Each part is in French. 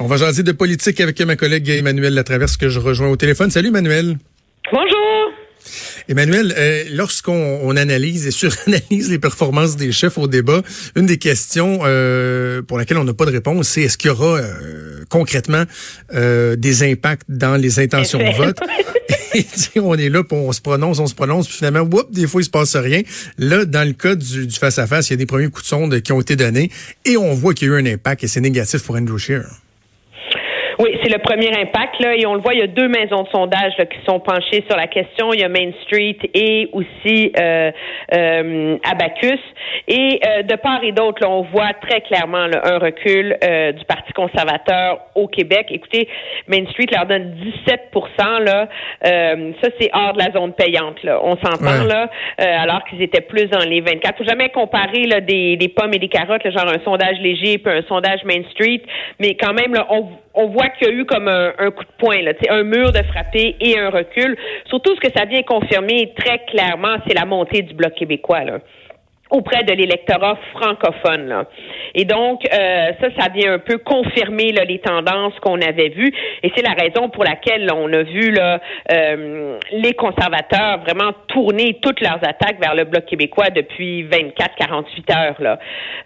On va jaser de politique avec ma collègue Emmanuel Latraverse que je rejoins au téléphone. Salut Emmanuel. Bonjour. Emmanuel, euh, lorsqu'on on analyse et suranalyse les performances des chefs au débat, une des questions euh, pour laquelle on n'a pas de réponse, c'est est-ce qu'il y aura euh, concrètement euh, des impacts dans les intentions de vote? et on est là, puis on se prononce, on se prononce, puis finalement, whoop, des fois, il se passe rien. Là, dans le cas du face-à-face, il y a des premiers coups de sonde qui ont été donnés, et on voit qu'il y a eu un impact, et c'est négatif pour Andrew Scheer. Oui, c'est le premier impact là, et on le voit. Il y a deux maisons de sondage là, qui sont penchées sur la question. Il y a Main Street et aussi euh, euh, Abacus. Et euh, de part et d'autre, on voit très clairement là, un recul euh, du Parti conservateur au Québec. Écoutez, Main Street leur donne 17% là. Euh, ça, c'est hors de la zone payante. Là. On s'entend là, alors qu'ils étaient plus dans les 24. Faut jamais comparer là, des, des pommes et des carottes, là, genre un sondage léger puis un sondage Main Street. Mais quand même, là, on, on voit qu'il y a eu comme un, coup de poing, là, un mur de frappé et un recul. Surtout, ce que ça vient confirmer très clairement, c'est la montée du Bloc québécois. Là auprès de l'électorat francophone. Là. Et donc, euh, ça, ça vient un peu confirmer là, les tendances qu'on avait vues. Et c'est la raison pour laquelle on a vu là, euh, les conservateurs vraiment tourner toutes leurs attaques vers le Bloc québécois depuis 24-48 heures. Là.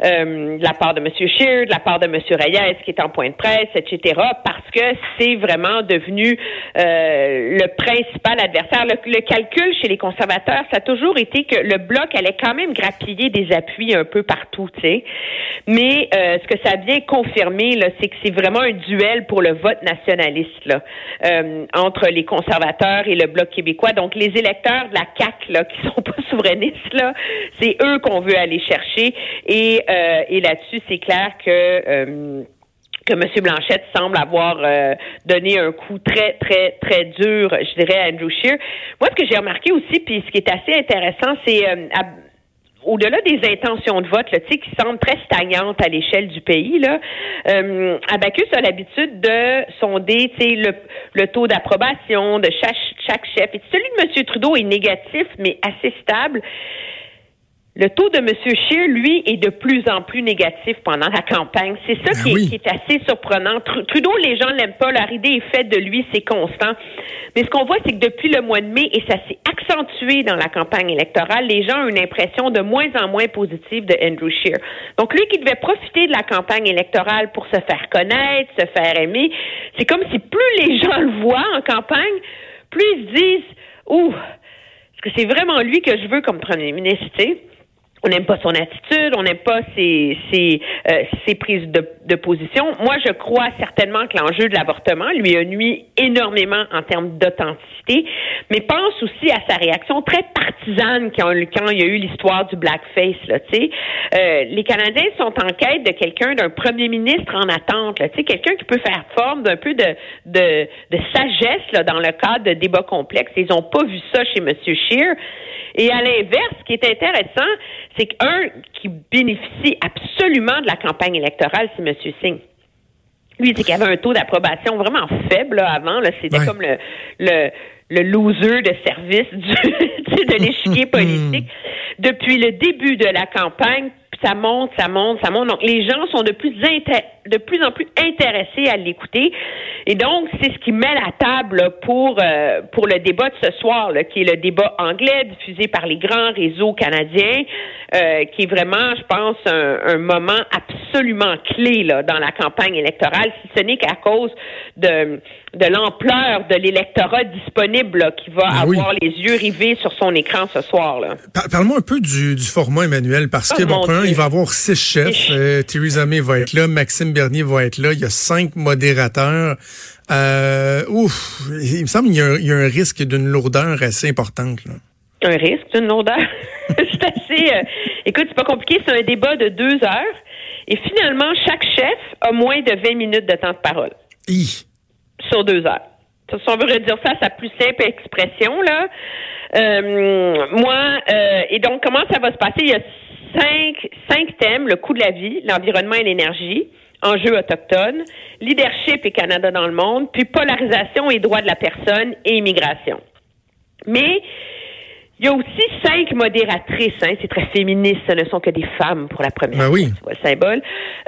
Euh, de la part de M. Scheer, de la part de M. Reyes, qui est en point de presse, etc., parce que c'est vraiment devenu le principal adversaire. Le, le calcul chez les conservateurs, ça a toujours été que le Bloc allait quand même grappiller des appuis un peu partout, tu sais. Mais euh, ce que ça vient confirmer, là, c'est que c'est vraiment un duel pour le vote nationaliste, là, euh, entre les conservateurs et le Bloc québécois. Donc, les électeurs de la CAQ, là, qui sont pas souverainistes, là, c'est eux qu'on veut aller chercher. Et, euh, et là-dessus, c'est clair que que M. Blanchette semble avoir donné un coup très, très, très dur, je dirais, à Andrew Scheer. Moi, ce que j'ai remarqué aussi, puis ce qui est assez intéressant, c'est au-delà des intentions de vote, là, qui semblent très stagnantes à l'échelle du pays, là, euh, Abacus a l'habitude de sonder le, le taux d'approbation de chaque, chef. Celui de M. Trudeau est négatif, mais assez stable. Le taux de M. Scheer, lui, est de plus en plus négatif pendant la campagne. C'est ça ben qui, est, assez surprenant. Trudeau, les gens l'aiment pas. Leur idée est faite de lui, c'est constant. Mais ce qu'on voit, c'est que depuis le mois de mai, et ça s'est accentué dans la campagne électorale, les gens ont une impression de moins en moins positive de Andrew Scheer. Donc, lui qui devait profiter de la campagne électorale pour se faire connaître, se faire aimer, c'est comme si plus les gens le voient en campagne, plus ils se disent, ouh, est-ce que c'est vraiment lui que je veux comme premier ministre, tu sais? On n'aime pas son attitude, on n'aime pas ses, ses, euh, ses prises de, de, position. Moi, je crois certainement que l'enjeu de l'avortement lui a nuit énormément en termes d'authenticité, mais pense aussi à sa réaction très partisane quand, il y a eu l'histoire du blackface. Là, euh, les Canadiens sont en quête de quelqu'un, d'un premier ministre en attente, quelqu'un qui peut faire forme d'un peu de, de, de sagesse là, dans le cadre de débats complexes. Ils n'ont pas vu ça chez M. Scheer. Et à l'inverse, ce qui est intéressant, c'est qu'un qui bénéficie absolument de la campagne électorale, c'est M. Singh. Lui, c'est qu'il avait un taux d'approbation vraiment faible avant. C'était comme le, le, le loser de service du, de l'échiquier politique. Depuis le début de la campagne, ça monte, ça monte, ça monte. Donc, les gens sont de plus, de plus en plus intéressés à l'écouter. Et donc, c'est ce qui met la table pour, euh, pour le débat de ce soir, là, qui est le débat anglais diffusé par les grands réseaux canadiens, euh, qui est vraiment, je pense, un, un, moment absolument clé là, dans la campagne électorale, si ce n'est qu'à cause de, de l'ampleur de l'électorat disponible qui va ben avoir les yeux rivés sur son écran ce soir. Là. Parle-moi un peu du, du, format, Emmanuel, parce que, oh, bon, il va avoir six chefs. Euh, Theresa May va être là, Maxime Bernier va être là. Il y a cinq modérateurs. Euh, ouf, il me semble qu'il y, y, a un risque d'une lourdeur assez importante. Là. Un risque d'une lourdeur? c'est assez... Euh, écoute, c'est pas compliqué. C'est un débat de deux heures. Et finalement, chaque chef a moins de 20 minutes de temps de parole. Sur deux heures. Si on veut redire ça à sa plus simple expression, là. Euh, moi, euh, et donc, comment ça va se passer? Il y a cinq, cinq thèmes, le coût de la vie, l'environnement et l'énergie, enjeux autochtones, leadership et Canada dans le monde, puis polarisation et droits de la personne et immigration. Mais Il y a aussi cinq modératrices, hein, c'est très féministe, ce ne sont que des femmes pour la première ben oui. fois, le symbole.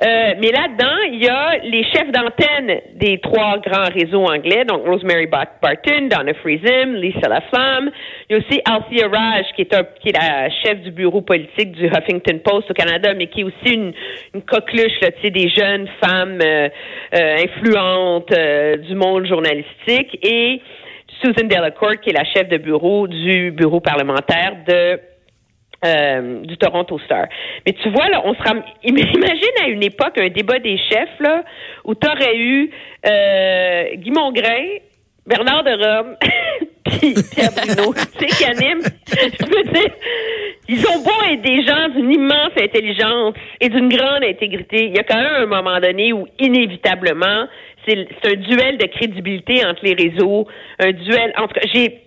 Euh, mais là-dedans, il y a les chefs d'antenne des trois grands réseaux anglais, donc Rosemary Barton, Donna Friesen, Lisa Laflamme. Il y a aussi Althea Raj, qui est, un, qui est la chef du bureau politique du Huffington Post au Canada, mais qui est aussi une, une coqueluche là, des jeunes femmes euh, euh, influentes euh, du monde journalistique. Et Susan Delacourt, qui est la chef de bureau du bureau parlementaire de euh, du Toronto Star. Mais tu vois, là, on se ram... imagine à une époque un débat des chefs, là, où tu aurais eu euh, Guy Mongrain, Bernard de Rome, puis Pierre Bruno, tu sais, qui anime. Je veux dire, ils ont beau être des gens d'une immense intelligence et d'une grande intégrité. Il y a quand même un moment donné où, inévitablement, c'est un duel de crédibilité entre les réseaux, un duel. En tout cas, j'ai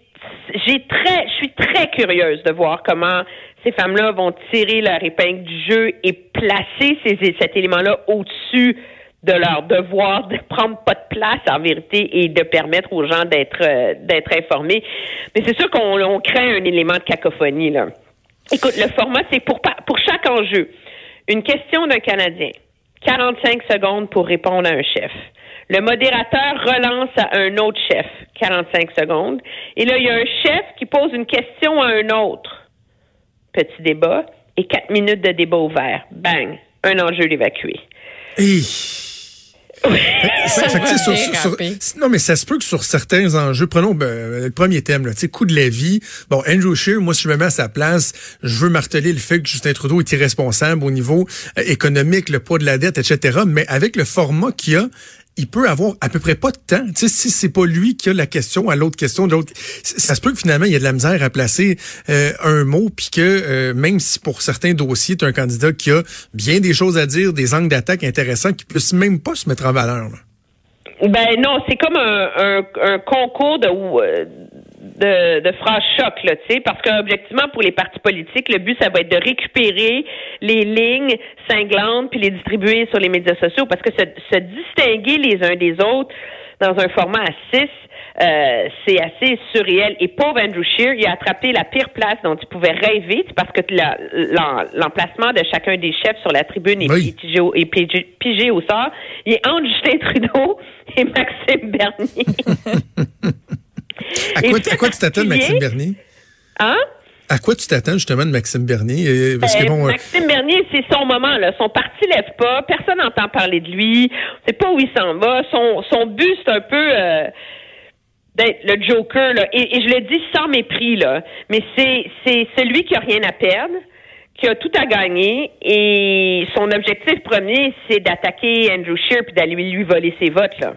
j'ai très, je suis très curieuse de voir comment ces femmes-là vont tirer leur épingle du jeu et placer ces, cet élément-là au-dessus de leur devoir de prendre pas de place en vérité et de permettre aux gens d'être euh, d'être informés. Mais c'est sûr qu'on on crée un élément de cacophonie là. Écoute, le format c'est pour pour chaque enjeu une question d'un Canadien, 45 secondes pour répondre à un chef. Le modérateur relance à un autre chef, 45 secondes. Et là, il y a un chef qui pose une question à un autre. Petit débat et quatre minutes de débat ouvert. Bang, un enjeu évacué. non, mais ça se peut que sur certains enjeux, prenons ben, le premier thème, là, coût de la vie. Bon, Andrew Scheer, moi, si je me mets à sa place, je veux marteler le fait que Justin Trudeau est irresponsable au niveau euh, économique, le poids de la dette, etc. Mais avec le format qu'il y a, il peut avoir à peu près pas de temps. Tu sais, si c'est pas lui qui a la question à l'autre question l'autre, ça se peut que finalement il y a de la misère à placer euh, un mot, puis que euh, même si pour certains dossiers, tu un candidat qui a bien des choses à dire, des angles d'attaque intéressants, qui puisse même pas se mettre en valeur. Ben non, c'est comme un, un, concours de, euh, de, de phrases choc, là, tu sais, parce qu'objectivement, pour les partis politiques, le but, ça va être de récupérer les lignes cinglantes puis les distribuer sur les médias sociaux, parce que se, se distinguer les uns des autres dans un format à six, euh, c'est assez surréel. Et pauvre Andrew Shear, il a attrapé la pire place dont il pouvait rêver, parce que l'emplacement de chacun des chefs sur la tribune est, pigé, au sort. Il est entre Justin Trudeau et Maxime Bernier. à, quoi, à quoi tu t'attends de Maxime Bernier? Hein? À quoi tu t'attends justement de Maxime Bernier? Euh, parce que, bon, Maxime Bernier, c'est son moment. Là. Son parti lève pas. Personne n'entend parler de lui. On sait pas où il s'en va. Son, son but, c'est un peu... Euh, d'être le Joker, là, et, je le dis sans mépris, là, mais c'est, c'est celui qui a rien à perdre, qui a tout à gagner, et son objectif premier, c'est d'attaquer Andrew Scheer puis d'aller lui voler ses votes, là.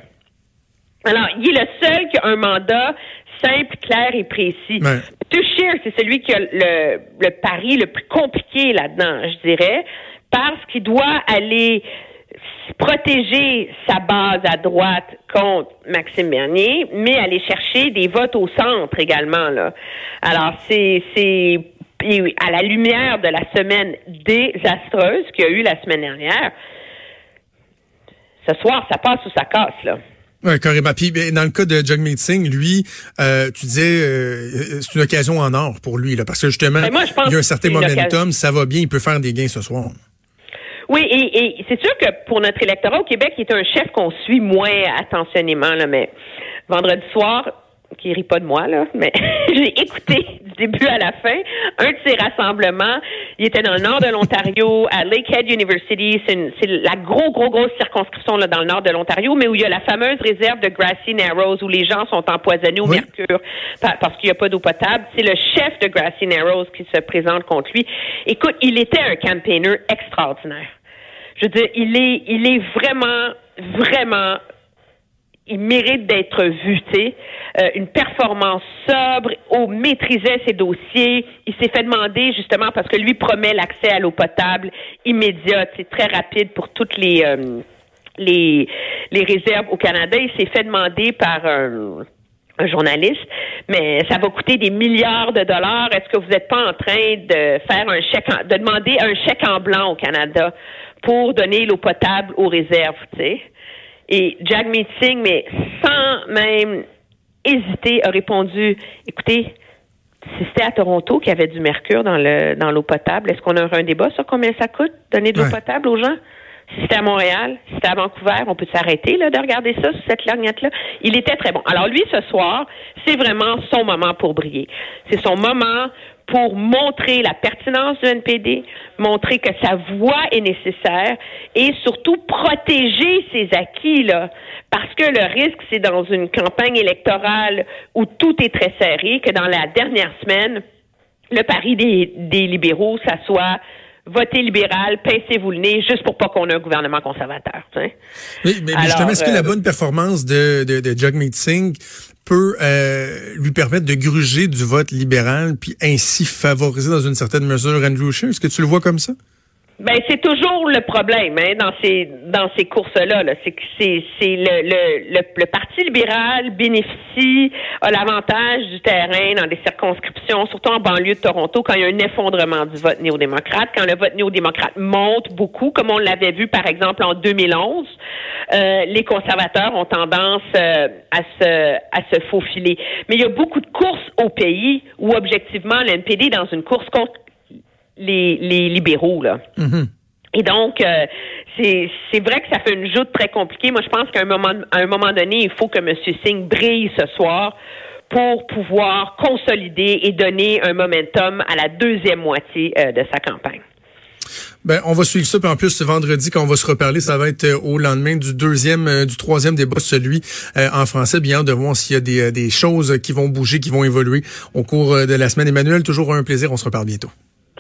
Alors, il est le seul qui a un mandat simple, clair et précis. Ouais. C'est celui qui a le, le pari le plus compliqué là-dedans, je dirais, parce qu'il doit aller protéger sa base à droite contre Maxime Bernier, mais aller chercher des votes au centre également. Là. Alors, c'est, c'est à la lumière de la semaine désastreuse qu'il y a eu la semaine dernière, ce soir, ça passe ou ça casse, là. Oui, carrément. Puis dans le cas de Jagmeet Singh, lui, euh, tu disais euh, c'est une occasion en or pour lui, là, parce que justement, ben, il y a un certain momentum, ça va bien, il peut faire des gains ce soir. Oui, et, c'est sûr que pour notre électorat au Québec, il est un chef qu'on suit moins attentionnément, là, mais vendredi soir, qui rit pas de moi, là, mais j'ai écouté du début à la fin un de ces rassemblements. Il était dans le nord de l'Ontario, à Lakehead University. C'est la gros, gros, grosse circonscription là, dans le nord de l'Ontario, mais où il y a la fameuse réserve de Grassy Narrows où les gens sont empoisonnés au mercure parce qu'il n'y a pas d'eau potable. C'est le chef de Grassy Narrows qui se présente contre lui. Écoute, il était un campaigner extraordinaire. Je veux dire, il est, il est vraiment, vraiment il mérite d'être vu, tu sais. Euh, une performance sobre, au maîtrisait ses dossiers. Il s'est fait demander justement parce que lui promet l'accès à l'eau potable immédiat, c'est très rapide pour toutes les euh, les les réserves au Canada. Il s'est fait demander par un un journaliste, mais ça va coûter des milliards de dollars. Est-ce que vous n'êtes pas en train de faire un chèque, de demander un chèque en blanc au Canada pour donner l'eau potable aux réserves, tu sais? Et Jagmeet Singh, mais sans même hésiter, a répondu, écoutez, si c'était à Toronto qu'il y avait du mercure dans le dans l'eau potable, est-ce qu'on aurait un débat sur combien ça coûte donner de l'eau potable aux gens? Si c'était à Montréal, si c'était à Vancouver, on peut s'arrêter là de regarder ça sur cette lorgnette-là. Il était très bon. Alors lui, ce soir, c'est vraiment son moment pour briller. C'est son moment pour montrer la pertinence du NPD, montrer que sa voix est nécessaire et surtout protéger ses acquis là, parce que le risque c'est dans une campagne électorale où tout est très serré que dans la dernière semaine le pari des, libéraux ça soit votez libéral, pincez-vous le nez, juste pour pas qu'on ait un gouvernement conservateur. mais, justement, est-ce que la euh, bonne performance de, de, de Jagmeet Singh peut euh, lui permettre de gruger du vote libéral, puis ainsi favoriser dans une certaine mesure Andrew Scheer? Est-ce que tu le vois comme ça? Ben c'est toujours le problème hein, dans ces dans ces courses-là. -là, c'est que c'est c'est le, le, le, Parti libéral bénéficie a l'avantage du terrain dans des circonscriptions, surtout en banlieue de Toronto, quand il y a un effondrement du vote néo-démocrate, quand le vote néo-démocrate monte beaucoup, comme on l'avait vu par exemple en 2011. Euh, les conservateurs ont tendance euh, à se à se faufiler. Mais il y a beaucoup de courses au pays où objectivement l'NPD dans une course contre les, les libéraux. Là. Mm-hmm. Et donc, euh, c'est vrai que ça fait une joute très compliquée. Moi, je pense qu'à un moment, à un moment donné, il faut que M. Singh brille ce soir pour pouvoir consolider et donner un momentum à la deuxième moitié euh, de sa campagne. Ben, on va suivre ça. Puis en plus, ce vendredi, quand on va se reparler, ça va être euh, au lendemain du deuxième, du troisième débat, celui en français. Bien de voir s'il y a des, des choses qui vont bouger, qui vont évoluer au cours de la semaine. Emmanuel, toujours un plaisir. On se reparle bientôt.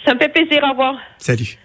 Ça me fait plaisir. Au revoir. Salut.